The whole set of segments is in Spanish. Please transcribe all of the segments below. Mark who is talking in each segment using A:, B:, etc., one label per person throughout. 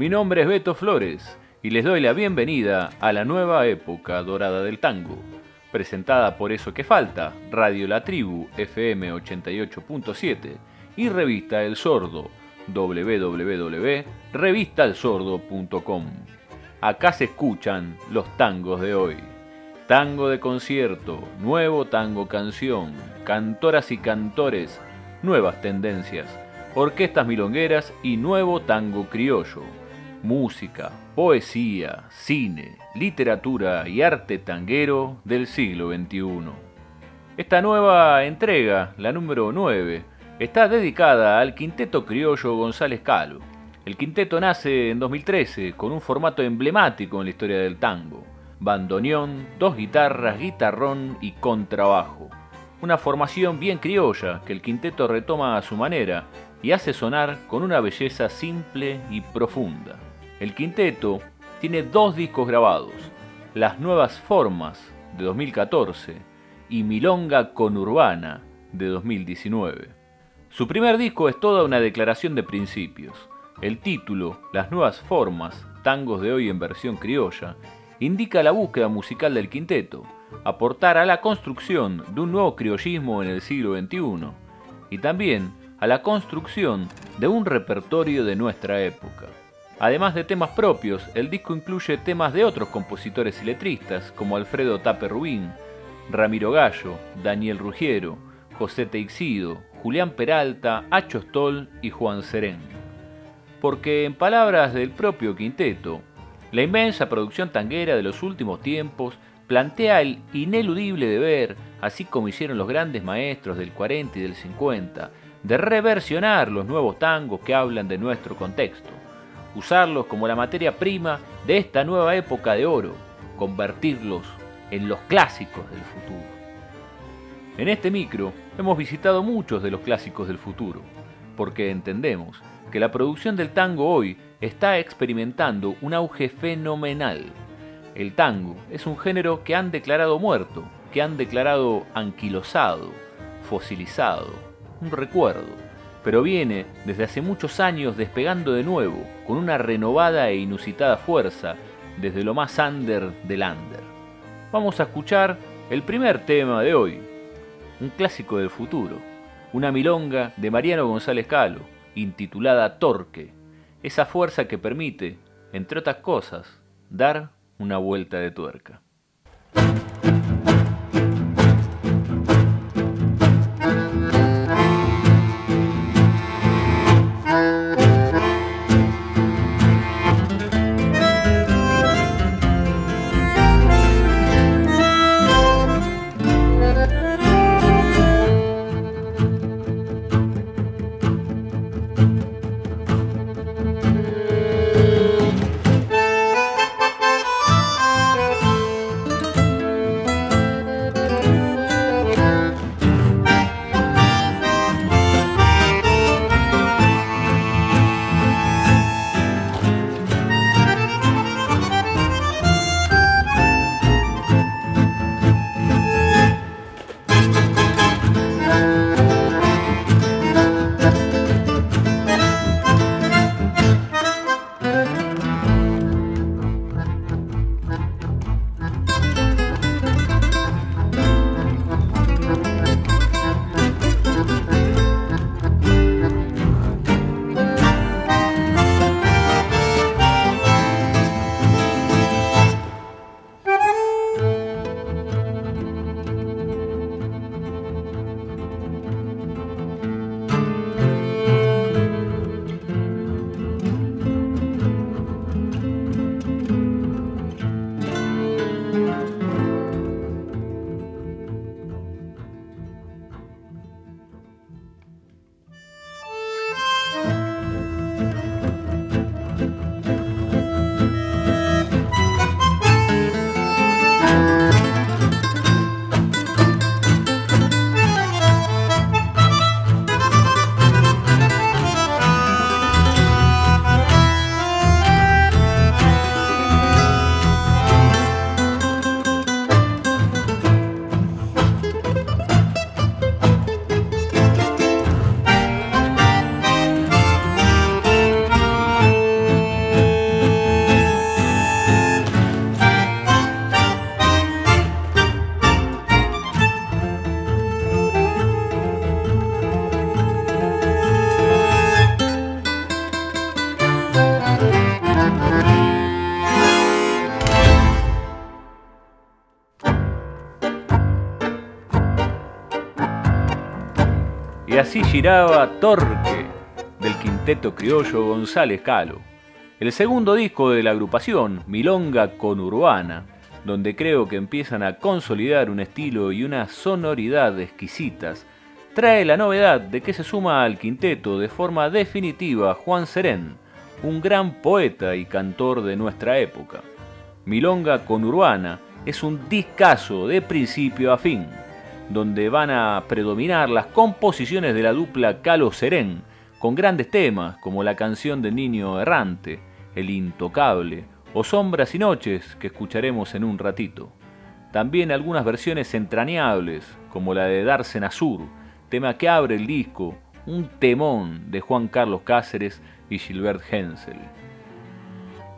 A: Mi nombre es Beto Flores y les doy la bienvenida a la nueva época dorada del tango, presentada por Eso que Falta, Radio La Tribu FM 88.7 y Revista El Sordo www.revistalsordo.com. Acá se escuchan los tangos de hoy. Tango de concierto, nuevo tango canción, cantoras y cantores, nuevas tendencias orquestas milongueras y nuevo tango criollo. Música, poesía, cine, literatura y arte tanguero del siglo XXI. Esta nueva entrega, la número 9, está dedicada al quinteto criollo González Calo. El quinteto nace en 2013 con un formato emblemático en la historia del tango. Bandoneón, dos guitarras, guitarrón y contrabajo. Una formación bien criolla que el quinteto retoma a su manera y hace sonar con una belleza simple y profunda. El quinteto tiene dos discos grabados, Las Nuevas Formas de 2014 y Milonga Conurbana de 2019. Su primer disco es toda una declaración de principios. El título, Las Nuevas Formas, Tangos de hoy en versión criolla, indica la búsqueda musical del quinteto, aportar a la construcción de un nuevo criollismo en el siglo XXI y también a la construcción de un repertorio de nuestra época. Además de temas propios, el disco incluye temas de otros compositores y letristas como Alfredo Tape Rubín, Ramiro Gallo, Daniel Rugiero, José Teixido, Julián Peralta, Acho Stoll y Juan Serén. Porque en palabras del propio quinteto, la inmensa producción tanguera de los últimos tiempos plantea el ineludible deber, así como hicieron los grandes maestros del 40 y del 50, de reversionar los nuevos tangos que hablan de nuestro contexto, usarlos como la materia prima de esta nueva época de oro, convertirlos en los clásicos del futuro. En este micro hemos visitado muchos de los clásicos del futuro, porque entendemos que la producción del tango hoy está experimentando un auge fenomenal. El tango es un género que han declarado muerto, que han declarado anquilosado, fosilizado, un recuerdo, pero viene desde hace muchos años despegando de nuevo, con una renovada e inusitada fuerza, desde lo más under del under. Vamos a escuchar el primer tema de hoy, un clásico del futuro, una milonga de Mariano González Calo, intitulada Torque, esa fuerza que permite, entre otras cosas, dar una vuelta de tuerca. Así giraba Torque del quinteto criollo González Calo, el segundo disco de la agrupación, Milonga con Urbana, donde creo que empiezan a consolidar un estilo y una sonoridad exquisitas, trae la novedad de que se suma al quinteto de forma definitiva Juan Serén, un gran poeta y cantor de nuestra época. Milonga con Urbana es un discazo de principio a fin donde van a predominar las composiciones de la dupla Calo Serén, con grandes temas como la canción de Niño Errante, El Intocable o Sombras y Noches, que escucharemos en un ratito. También algunas versiones entrañables, como la de Darsen Azur, tema que abre el disco, un temón de Juan Carlos Cáceres y Gilbert Hensel.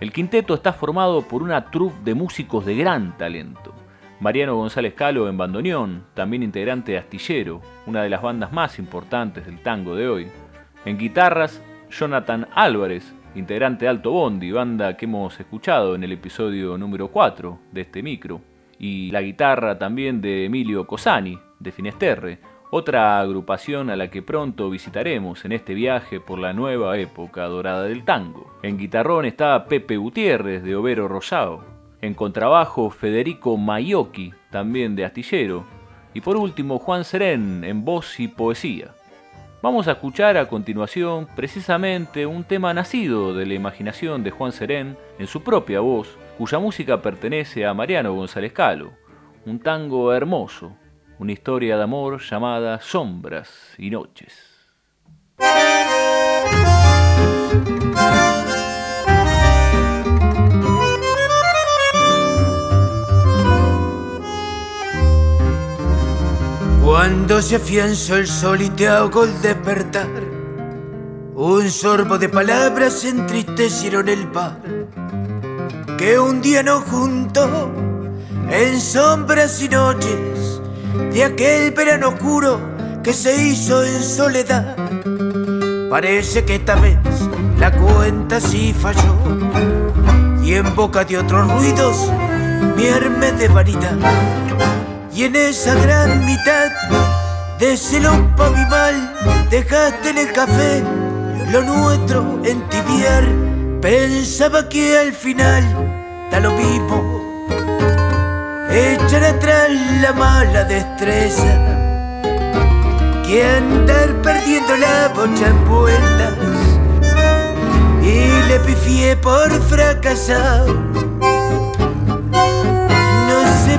A: El quinteto está formado por una troupe de músicos de gran talento. Mariano González Calo en bandoneón, también integrante de Astillero, una de las bandas más importantes del tango de hoy. En guitarras, Jonathan Álvarez, integrante de Alto Bondi, banda que hemos escuchado en el episodio número 4 de este micro. Y la guitarra también de Emilio Cosani, de Finesterre, otra agrupación a la que pronto visitaremos en este viaje por la nueva época dorada del tango. En guitarrón está Pepe Gutiérrez de Overo Rosado, en contrabajo, Federico Maiocchi, también de Astillero. Y por último, Juan Serén, en voz y poesía. Vamos a escuchar a continuación precisamente un tema nacido de la imaginación de Juan Serén en su propia voz, cuya música pertenece a Mariano González Calo. Un tango hermoso, una historia de amor llamada Sombras y Noches.
B: Cuando se afianzó el sol y te ahogó el despertar, un sorbo de palabras entristecieron el par que un día nos juntó en sombras y noches de aquel verano oscuro que se hizo en soledad. Parece que esta vez la cuenta sí falló y en boca de otros ruidos mi herme de vanidad y en esa gran mitad ese pa' mi mal, dejaste en el café lo nuestro entibiar. Pensaba que al final da lo mismo echar atrás la mala destreza que andar perdiendo la bocha en vueltas y le pifié por fracasado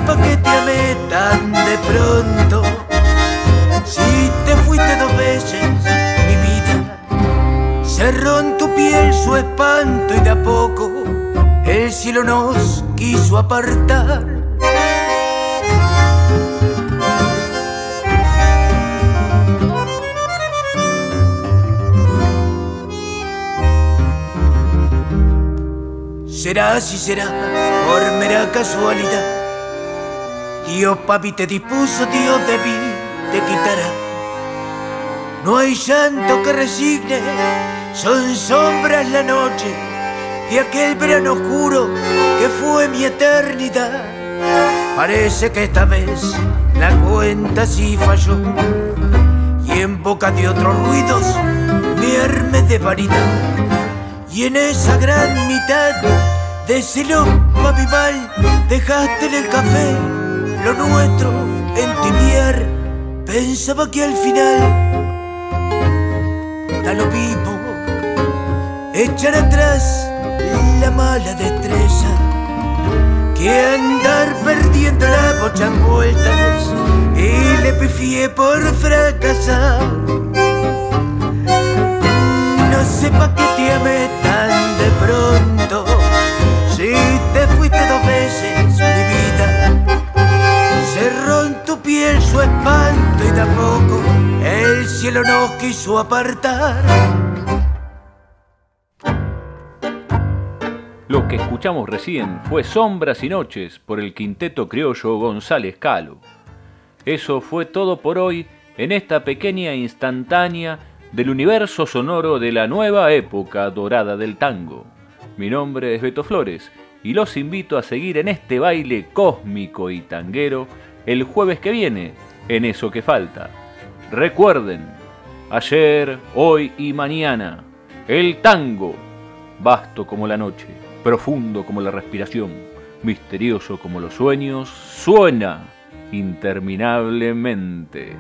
B: pa' que te amé tan de pronto. Y de a poco el cielo nos quiso apartar. Será así será, por mera casualidad Dios papi te dispuso, Dios de te quitará. No hay llanto que resigne, son sombras la noche de aquel verano oscuro que fue mi eternidad. Parece que esta vez la cuenta sí falló y en boca de otros ruidos mi de vanidad. Y en esa gran mitad de celo papi mal dejaste en el café lo nuestro entibiar. Pensaba que al final da lo mismo echar atrás la mala destreza que andar perdiendo la bocha en vueltas y le pifié por fracasar. No sé pa' qué te amé tan de pronto si te fuiste dos veces mi vida Cerró en tu piel su espanto y tampoco el cielo nos quiso apartar.
A: Lo que escuchamos recién fue Sombras y Noches por el quinteto criollo González Calo. Eso fue todo por hoy en esta pequeña instantánea del universo sonoro de la nueva época dorada del tango. Mi nombre es Beto Flores y los invito a seguir en este baile cósmico y tanguero el jueves que viene, en eso que falta. Recuerden, ayer, hoy y mañana, el tango, vasto como la noche, profundo como la respiración, misterioso como los sueños, suena interminablemente.